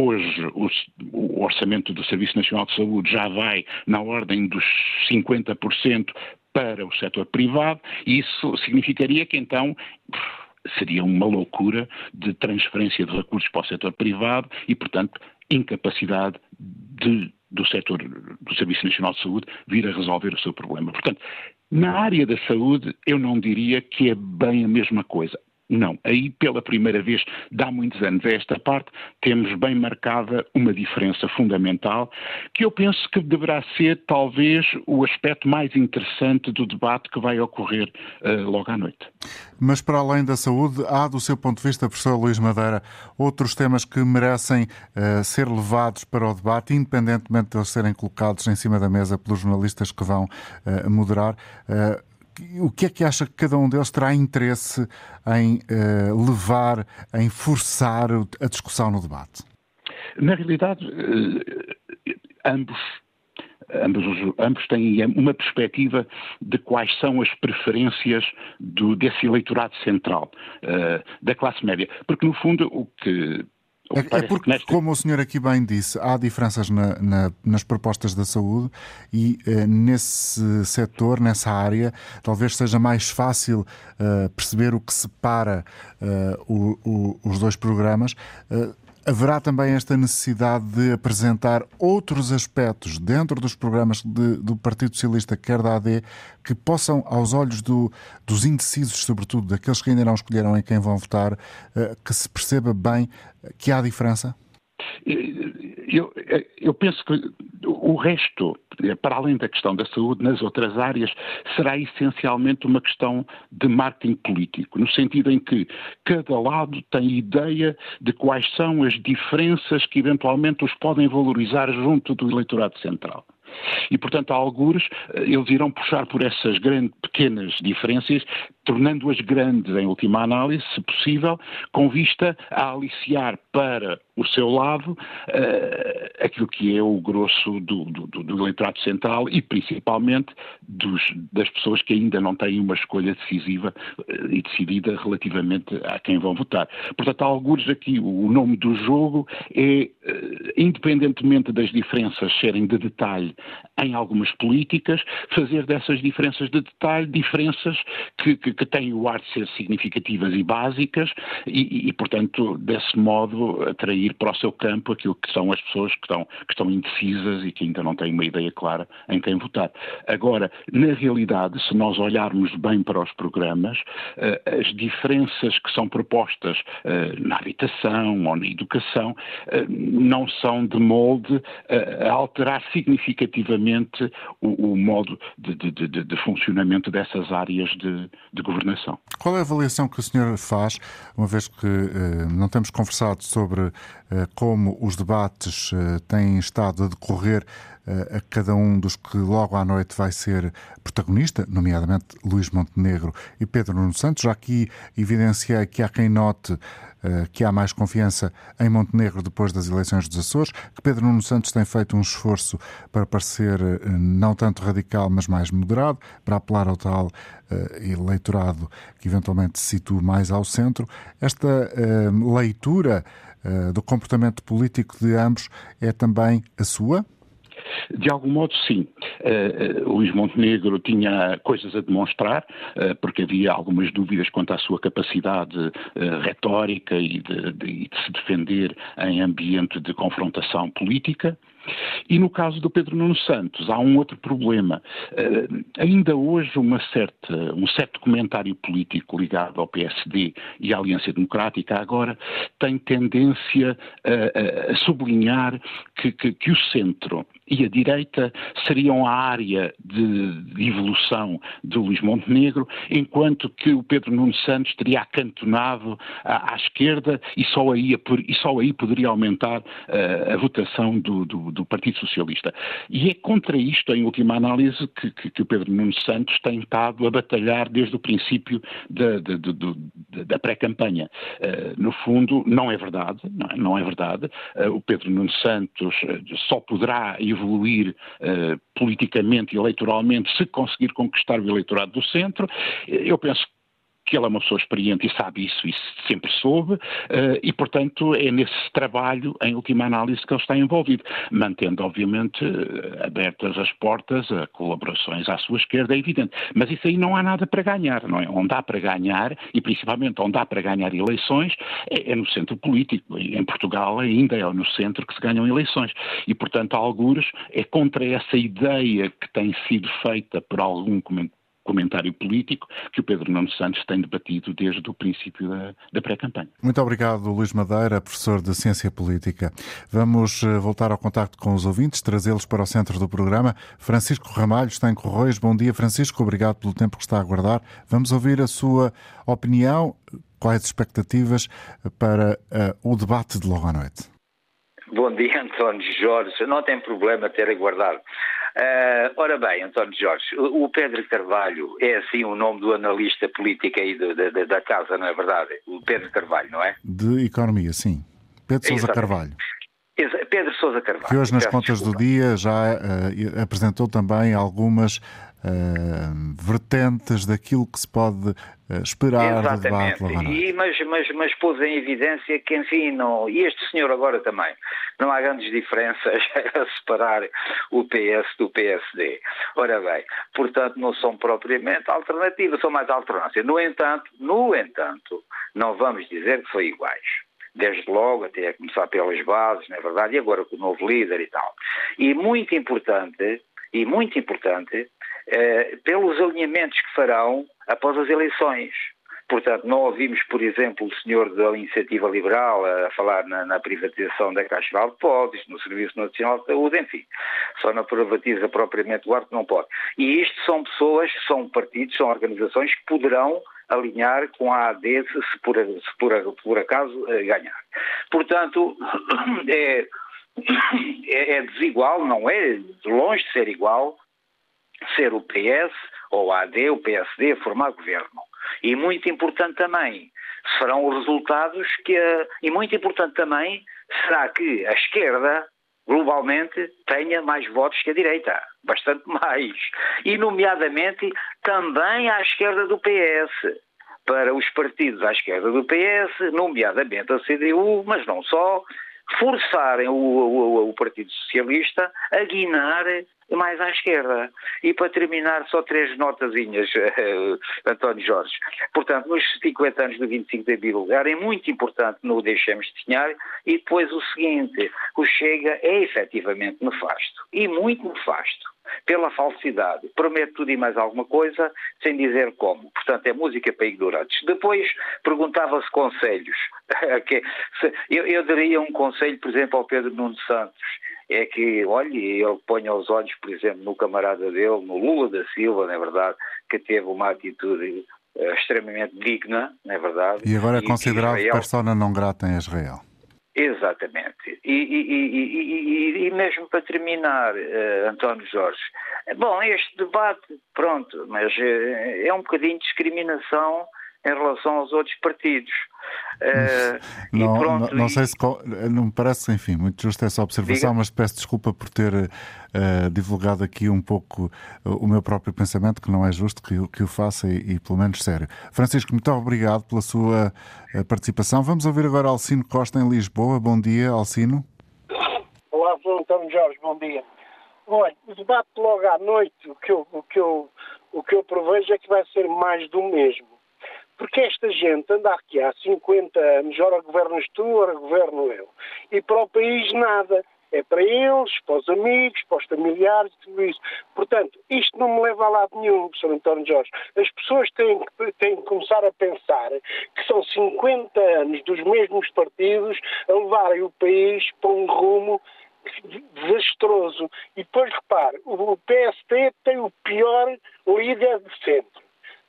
Hoje, o orçamento do Serviço Nacional de Saúde já vai na ordem dos 50% para o setor privado, e isso significaria que então seria uma loucura de transferência de recursos para o setor privado e, portanto, incapacidade de do setor do Serviço Nacional de Saúde vir a resolver o seu problema. Portanto, na área da saúde, eu não diria que é bem a mesma coisa. Não. Aí, pela primeira vez, dá muitos anos a esta parte, temos bem marcada uma diferença fundamental, que eu penso que deverá ser, talvez, o aspecto mais interessante do debate que vai ocorrer uh, logo à noite. Mas, para além da saúde, há, do seu ponto de vista, professor Luís Madeira, outros temas que merecem uh, ser levados para o debate, independentemente de eles serem colocados em cima da mesa pelos jornalistas que vão uh, moderar o que é que acha que cada um deles terá interesse em uh, levar, em forçar a discussão no debate? Na realidade, uh, ambos Ambos, ambos, têm uma perspectiva de quais são as preferências do, desse eleitorado central, uh, da classe média. Porque, no fundo, o que é, é porque, nesta... como o senhor aqui bem disse, há diferenças na, na, nas propostas da saúde e eh, nesse setor, nessa área, talvez seja mais fácil eh, perceber o que separa eh, o, o, os dois programas. Haverá também esta necessidade de apresentar outros aspectos dentro dos programas de, do Partido Socialista, quer da AD, que possam, aos olhos do, dos indecisos, sobretudo daqueles que ainda não escolheram em quem vão votar, eh, que se perceba bem que há diferença? Eu, eu penso que o resto, para além da questão da saúde, nas outras áreas, será essencialmente uma questão de marketing político, no sentido em que cada lado tem ideia de quais são as diferenças que eventualmente os podem valorizar junto do eleitorado central. E, portanto, a algures, eh, eles irão puxar por essas grandes, pequenas diferenças, tornando-as grandes em última análise, se possível, com vista a aliciar para o seu lado uh, aquilo que é o grosso do, do, do, eleitorado central e principalmente dos, das pessoas que ainda não têm uma escolha decisiva uh, e decidida relativamente a quem vão votar. Portanto, há alguns aqui, o nome do jogo é, uh, independentemente das diferenças serem de detalhe em algumas políticas, fazer dessas diferenças de detalhe diferenças que, que, que têm o ar de ser significativas e básicas e, e, portanto, desse modo, atrair para o seu campo aquilo que são as pessoas que estão, que estão indecisas e que ainda não têm uma ideia clara em quem votar. Agora, na realidade, se nós olharmos bem para os programas, eh, as diferenças que são propostas eh, na habitação ou na educação eh, não são de molde a alterar significativamente o, o modo de, de, de, de, funcionamento dessas áreas de, de governação. Qual é a avaliação que o senhor faz, uma vez que eh, não temos conversado sobre eh, como os debates eh, têm estado a decorrer a cada um dos que logo à noite vai ser protagonista, nomeadamente Luís Montenegro e Pedro Nuno Santos. Já aqui evidenciei que há quem note uh, que há mais confiança em Montenegro depois das eleições dos Açores, que Pedro Nuno Santos tem feito um esforço para parecer uh, não tanto radical, mas mais moderado, para apelar ao tal uh, eleitorado que eventualmente se situa mais ao centro. Esta leitura do comportamento político de ambos é também a sua? De algum modo, sim. Uh, Luís Montenegro tinha coisas a demonstrar, uh, porque havia algumas dúvidas quanto à sua capacidade uh, retórica e de, de, de se defender em ambiente de confrontação política. E no caso do Pedro Nuno Santos, há um outro problema. Uh, ainda hoje, certa, um certo comentário político ligado ao PSD e à Aliança Democrática agora tem tendência a, a sublinhar que, que, que o centro e a direita seriam a área de, de evolução de Luís Montenegro, enquanto que o Pedro Nuno Santos teria acantonado à, à esquerda e só, aí, e só aí poderia aumentar uh, a votação do, do, do, Partido Socialista. E é contra isto, em última análise, que, que, que o Pedro Nuno Santos tem estado a batalhar desde o princípio da, da, pré-campanha. Uh, no fundo, não é verdade, não é, não é verdade. Uh, o Pedro Nuno Santos só poderá evoluir uh, politicamente e eleitoralmente se conseguir conquistar o eleitorado do centro. Eu penso que ele é uma pessoa experiente e sabe isso e sempre soube, uh, e, portanto, é nesse trabalho, em última análise, que ele está envolvido, mantendo, obviamente, uh, abertas as portas a colaborações à sua esquerda, é evidente. Mas isso aí não há nada para ganhar, não é? Onde há para ganhar, e principalmente onde há para ganhar eleições, é, é no centro político. Em Portugal ainda é no centro que se ganham eleições. E, portanto, algures é contra essa ideia que tem sido feita por algum comentário político que o Pedro Nuno Santos tem debatido desde o princípio da, da pré-campanha. Muito obrigado, Luís Madeira, professor de Ciência Política. Vamos eh, voltar ao contacto com os ouvintes, trazê-los para o centro do programa. Francisco Ramalho está em Correios. Bom dia, Francisco. Obrigado pelo tempo que está a aguardar. Vamos ouvir a sua opinião. Quais expectativas para uh, o debate de logo à noite? Bom dia, António Jorge. Não tem problema ter aguardado. Uh, ora bem, António Jorge, o Pedro Carvalho é assim o nome do analista político aí do, da, da, casa, não é verdade? O Pedro Carvalho, não é? De economia, sim. Pedro Sousa Carvalho. Pedro Sousa Carvalho. Que hoje nas contas desculpa. do dia já uh, apresentou também algumas uh, vertentes daquilo que se pode uh, esperar Exatamente. do debate. E, mas, mas, mas pôs em evidência que, enfim, não, e este senhor agora também, não há grandes diferenças [LAUGHS] a separar o PS do PSD. Ora bem, portanto, não são propriamente alternativas, são mais alternância. No entanto, no entanto, não vamos dizer que são iguais desde logo, até a começar pelas bases, não é verdade, e agora com o novo líder e tal. E muito importante, e muito importante, eh, pelos alinhamentos que farão após as eleições. Portanto, não ouvimos, por exemplo, o senhor da Iniciativa Liberal a falar na, na privatização da Caixa de Depósitos, no Serviço Nacional de Saúde, enfim. Só na privatiza propriamente o arte não pode. E isto são pessoas, são partidos, são organizações que poderão alinhar com a AD se por, se por, por acaso eh, ganhar. Portanto, [COUGHS] é, [COUGHS] é, é desigual, não é de longe de ser igual, ser o PS ou a AD, o PSD, a formar governo. E muito importante também serão os resultados que. A, e muito importante também será que a esquerda, globalmente, tenha mais votos que a direita. Bastante mais. E, nomeadamente, também à esquerda do PS. Para os partidos à esquerda do PS, nomeadamente a CDU, mas não só, forçarem o, o, o Partido Socialista a guinar mais à esquerda. E para terminar, só três notazinhas, uh, [LAUGHS] António Jorge. Portanto, nos 50 anos do 25 de Abril, era muito importante no Deixemos de Sonhar, e depois o seguinte, o Chega é efetivamente nefasto, e muito nefasto pela falsidade. Promete tudo e mais alguma coisa, sem dizer como. Portanto, é música para ignorantes. Depois perguntava-se conselhos. [LAUGHS] eu, eu daria um conselho, por exemplo, ao Pedro Nuno Santos. É que, olhe, ele ponha os olhos, por exemplo, no camarada dele, no Lula da Silva, não é verdade, que teve uma atitude uh, extremamente digna, não é verdade. E agora é considerado Israel... persona não grata em Israel. Exatamente. E, e, e, e, mesmo para terminar, uh, António Jorge, bom, este debate, pronto, mas uh, é um bocadinho de discriminação em relação aos outros partidos. Uh, não, pronto, não, não, sei se não me parece, enfim, muito justa essa observação, Diga. mas peço desculpa por ter uh, divulgado aqui um pouco o meu próprio pensamento, que não é justo que, que o faça e, e, pelo menos sério. Francisco, muito obrigado pela sua participação. Vamos ouvir agora Alcino Costa em Lisboa. Bom dia, Alcino. Olá, António Jorge, bom dia. Olha, o debate logo à noite, o que eu, o que eu, o que eu prevejo é que vai ser mais do mesmo porque esta gente anda aqui há 50 anos, ora governas tu, ora governo eu. E para o país nada. É para eles, para os amigos, para os familiares, tudo isso. Portanto, isto não me leva a lado nenhum, Sr. António Jorge. As pessoas têm que, têm que começar a pensar que são 50 anos dos mesmos partidos a levarem o país para um rumo desastroso. E depois, repare, o PST tem o pior líder de sempre.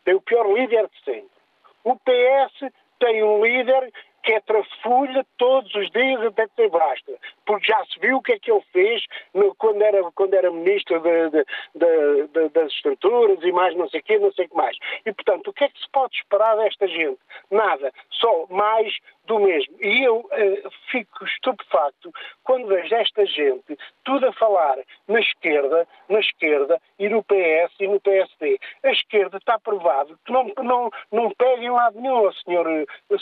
Tem o pior líder de sempre. O PS tem um líder que é trafulha todos os dias até ter basta, porque já se viu o que é que ele fez no, quando, era, quando era ministro de, de, de, das estruturas e mais não sei o quê, não sei o que mais. E, portanto, o que é que se pode esperar desta gente? Nada, só mais do mesmo. E eu uh, fico estupefacto quando vejo esta gente tudo a falar na esquerda, na esquerda e no PS e no PSD. A esquerda está provado que não, não, não pega em lado nenhum, senhor,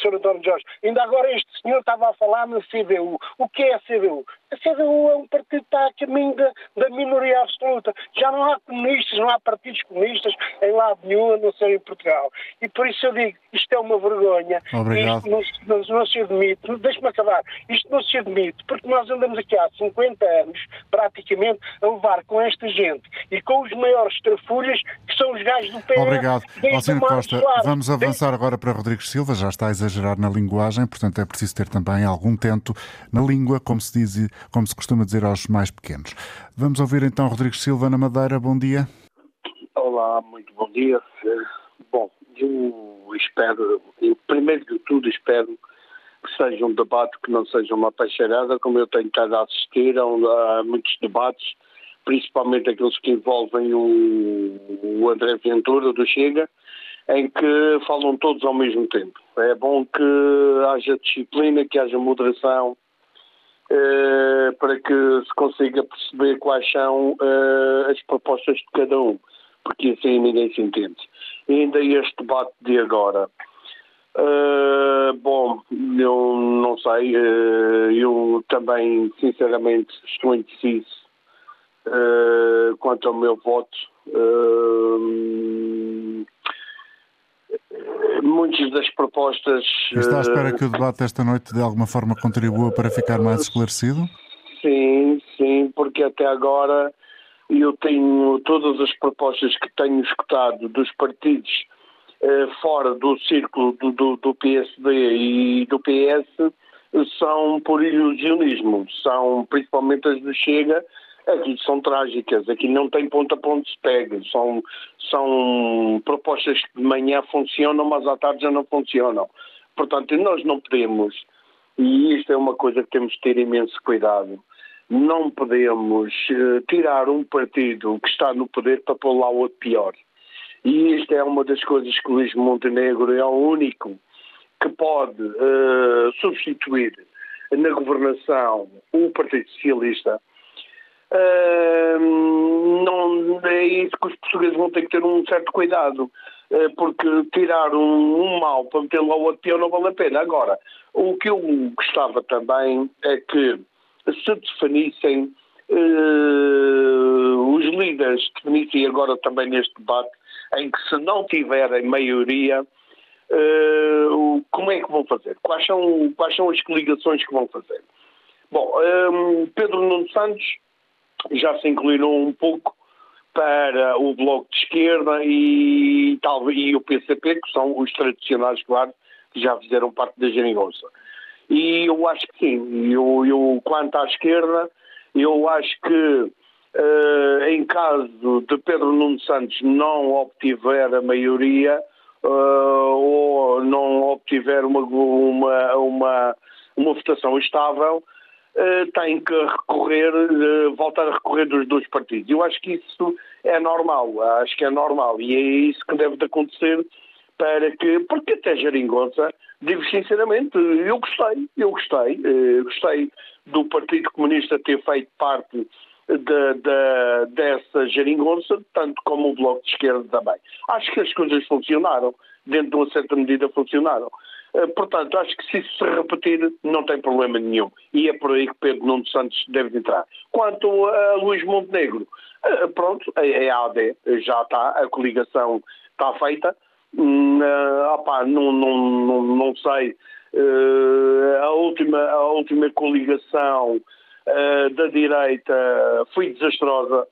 senhor António Jorge. Ainda agora este senhor estava a falar na CDU. O que é a CDU? A CDU é um partido que está a caminho da, da minoria absoluta. Já não há comunistas, não há partidos comunistas em lado nenhum, a não ser em Portugal. E por isso eu digo, isto é uma vergonha. Obrigado. Isto não, não, não se admite. Deixe-me acabar. Isto não se admite, porque nós andamos aqui há 50 anos, praticamente, a levar com esta gente e com os maiores trafulhas, que são os gajos do PS. Obrigado. Alcino Costa, vamos avançar agora para Rodrigues Silva. Já está a exagerar na linguagem, portanto é preciso ter também algum tento na língua, como se diz como se costuma dizer aos mais pequenos. Vamos ouvir então Rodrigues Silva na Madeira. Bom dia. Olá, muito bom dia. Bom, eu espero, eu, primeiro de tudo, espero que seja um debate que não seja uma peixeirada, como eu tenho estado a assistir a, a muitos debates, principalmente aqueles que envolvem o, o André Ventura do Chega, em que falam todos ao mesmo tempo. É bom que haja disciplina, que haja moderação, uh, para que se consiga perceber quais são uh, as propostas de cada um, porque assim ninguém se entende. E ainda este debate de agora. Uh, bom, eu não sei, eu também, sinceramente, estou indeciso quanto ao meu voto. Uh, muitas das propostas. Está à espera que o debate esta noite de alguma forma contribua para ficar mais esclarecido? Sim, sim, porque até agora eu tenho todas as propostas que tenho escutado dos partidos fora do círculo do, do, do, PSD e do PS são por ilusionismo, são principalmente as do Chega aqui são trágicas, aqui não tem ponto a ponto se pega, são, são propostas que de manhã funcionam, mas à tarde já não funcionam. Portanto, nós não podemos, e isto é uma coisa que temos de ter imenso cuidado, não podemos uh, tirar um partido que está no poder para pôr lá outro pior. E isto é uma das coisas que Luís Montenegro é o único que pode uh, substituir na governação o Partido Socialista Uh, não, é isso que os portugueses vão ter que ter um certo cuidado, uh, porque tirar um, um mal para meter lá o outro pior não vale a pena. Agora, o que eu gostava também é que se definissem, os líderes definissem agora também neste debate, em que se não tiverem maioria, uh, como é que vão fazer? Quais são, quais são as coligações que vão fazer? Bom, um, Pedro Nuno Santos já se inclinou um pouco para o Bloco de Esquerda e, tal, e o PCP, que são os tradicionais, claro, que já fizeram parte da geringonça. E eu acho que sim. Eu, eu, quanto à esquerda, eu acho que uh, em caso de Pedro Nuno Santos não obtiver a maioria uh, ou não obtiver uma, uma, uma uma votação estável, uh, tem que recorrer, voltar a recorrer dos dois partidos. Eu acho que isso é normal, acho que é normal e é isso que deve de acontecer para que, porque até Jeringonça, digo sinceramente, eu gostei, eu gostei, gostei do Partido Comunista ter feito parte de, de, dessa geringonça, tanto como o Bloco de Esquerda também. Acho que as coisas funcionaram, dentro de uma certa medida funcionaram. Eh, portanto, acho que se isso se repetir, não tem problema nenhum. E é por aí que Pedro Nuno Santos deve entrar. Quanto a Luís Montenegro, eh, pronto, a AD já está, a coligação está feita. Uh, opá, não, não, não, não sei. Uh, a, última, a última coligação uh, da direita foi desastrosa.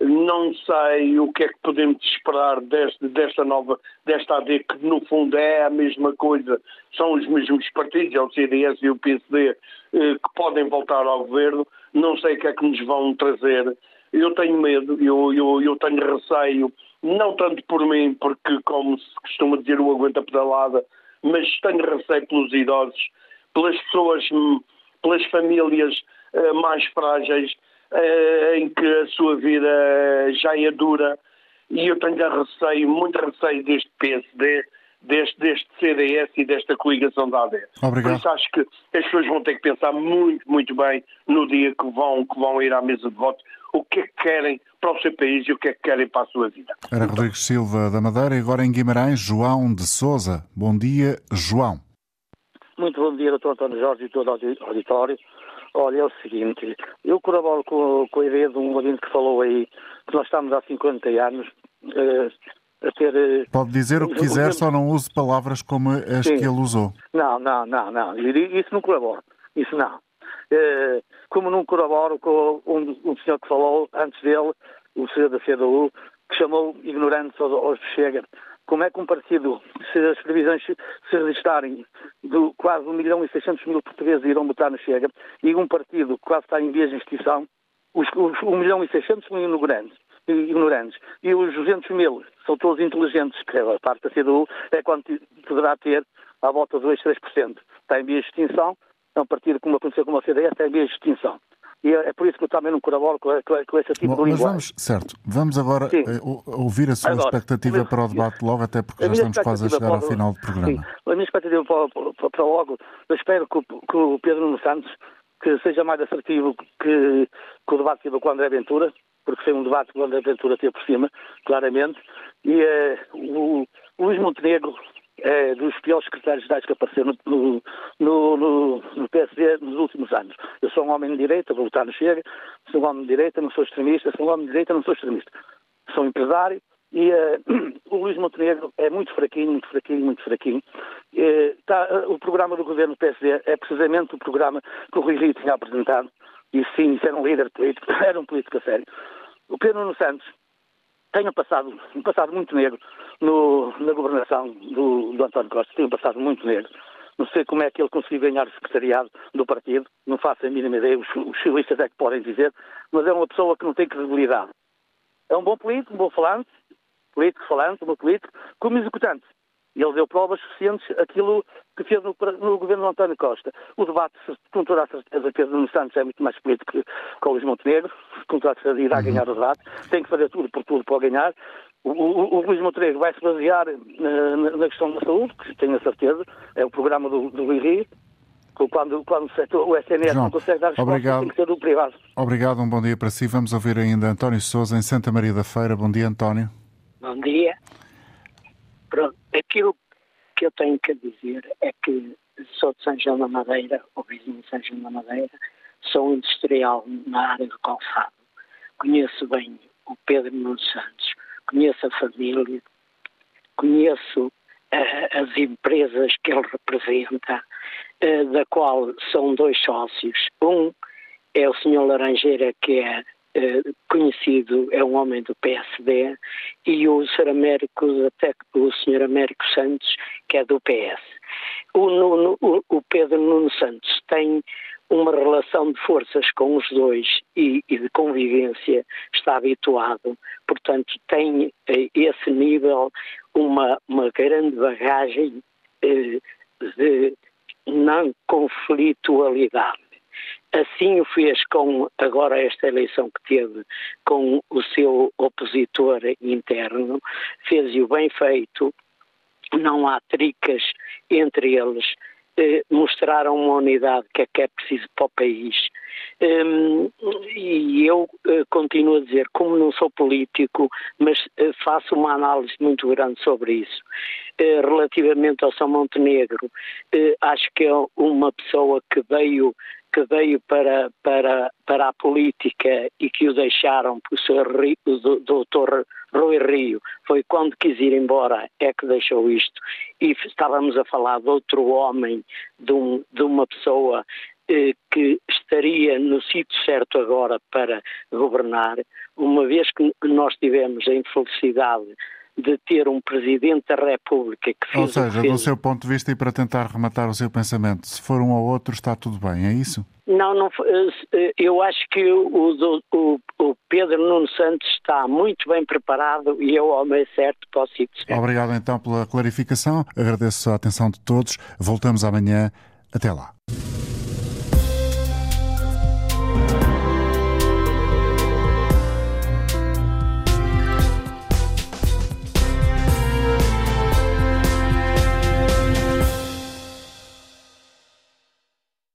Não sei o que é que podemos esperar deste, desta nova, desta AD, que no fundo é a mesma coisa, são os mesmos partidos, é o CDS e o PSD, eh, que podem voltar ao governo. Não sei o que é que nos vão trazer. Eu tenho medo, eu, eu, eu tenho receio, não tanto por mim, porque, como se costuma dizer, o aguenta pedalada, mas tenho receio pelos idosos, pelas pessoas, hum, pelas famílias mais frágeis, uh, em que a sua vida já é dura e eu tenho receio, muito receio deste PSD, deste, deste CDS e desta coligação da AD. Obrigado. Por isso acho que as pessoas vão ter que pensar muito, muito bem no dia que vão, que vão ir à mesa de voto, o que é que querem para o seu país e o que é que querem para a sua vida. Era Rodrigues Silva da Madeira e agora em Guimarães, João de Souza. Bom dia, João. Muito bom dia, doutor António Jorge e todo o auditório. Olha, é o seguinte, eu corroboro com, com a ideia de um ouvinte que falou aí que nós estamos há 50 anos uh, a ter. Uh, Pode dizer o que quiser, só não use palavras como as Sim. que ele usou. Não, não, não, não. Isso não corroboro. Isso não. Uh, como não corroboro com um, um senhor que falou antes dele, o senhor da CDU, que chamou ignorantes aos, aos Chega como é que um partido, se as previsões se registarem, do quase 1 milhão e 600 mil portugueses irão votar no Chega, e um partido que quase está em vias de extinção, os, os 1 milhão e 600 são ignorantes, ignorantes, e os 200 mil são todos inteligentes, que a parte da CDU é quando poderá ter à volta de 2, 3%. Está em vias de extinção, é um partido, como aconteceu com a CDS, está em vias de extinção. E é, por isso que eu também não colaboro com, com, com esse tipo Bom, de linguagem. Vamos, certo, vamos agora uh, ouvir a sua agora, expectativa para o debate logo, até porque já estamos quase a chegar ao final do programa. Sim, a minha expectativa para, para, para logo, eu espero que, que o Pedro Nuno Santos que seja mais assertivo que, que o debate que teve com o André Ventura, porque foi um debate que o André Ventura teve por cima, claramente, e uh, o, o Luís Montenegro é dos piores secretários gerais que apareceram no, no, no, no, PSD nos últimos anos. Eu sou um homem de direita, vou votar no Chega, sou um homem de direita, não sou extremista, sou um homem de direita, não sou extremista. Sou empresário e uh, [CLEARS THROAT] o Luís Montenegro é muito fraquinho, muito fraquinho, muito fraquinho. Uh, tá, uh, o programa do governo do PSD é precisamente o programa que o Rui Rio tinha apresentado. E sim, era um líder político, [LAUGHS] era um político a sério. O Pedro Nuno Santos tem um passado, um passado muito negro no, na governação do, do António Costa, tem um passado muito negro. Não sei como é que ele conseguiu ganhar o secretariado do partido, não faço a mínima ideia, os, os chilistas é que podem dizer, mas é uma pessoa que não tem credibilidade. É um bom político, um bom falante, político falante, um bom político, como executante. E ele deu provas suficientes aquilo que fez no, no governo de António Costa. O debate, com toda a certeza, Pedro Nuno Santos é muito mais político que, que o Luís Montenegro, com toda a certeza irá uhum. ganhar o debate, tem que fazer tudo por tudo para ganhar. O, o, o Luís Montenegro vai se basear na, na, questão da saúde, que tenho a certeza, é o programa do, do Rui Rio, quando, quando o, setor, o SNS João, não consegue dar resposta, obrigado. tem que ser o privado. Obrigado, um bom dia para si. Vamos ouvir ainda António Souza em Santa Maria da Feira. Bom dia, António. Bom dia. Pronto, aquilo que eu tenho que dizer é que sou de São João da Madeira, ou vizinho de São João da Madeira, sou industrial na área do calçado. Conheço bem o Pedro Nuno Santos, conheço a família, conheço uh, as empresas que ele representa, uh, da qual são dois sócios. Um é o Sr. Laranjeira, que é uh, conhecido, é um homem do PSD, e o Sr. Américo, até o Sr. Américo Santos, que é do PS. O, Nuno, o, o Pedro Nuno Santos tem uma relação de forças com os dois e, e, de convivência está habituado, portanto tem a eh, esse nível uma, uma grande bagagem eh, de não conflitualidade. Assim o fez com agora esta eleição que teve com o seu opositor interno, fez-o bem feito, não há tricas entre eles, eh, mostraram uma unidade que é que é preciso para o país. Um, e eu uh, continuo a dizer, como não sou político, mas uh, faço uma análise muito grande sobre isso. Uh, relativamente ao São Montenegro, acho que é uma pessoa que veio que veio para, para, para a política e que o deixaram, o, o doutor Rui Rio, foi quando quis ir embora é que deixou isto. E estávamos a falar de outro homem, de, um, de uma pessoa eh, que estaria no sítio certo agora para governar, uma vez que nós tivemos a infelicidade de ter um Presidente da República que fez. Ou seja, do seu ponto de vista e para tentar rematar o seu pensamento, se for um ou outro está tudo bem, é isso? Não, não eh, eh, eu acho que o, o, o Pedro Nuno Santos está muito bem preparado e é o homem certo para o sítio certo. Obrigado então pela clarificação, agradeço a atenção de todos, voltamos amanhã, até lá.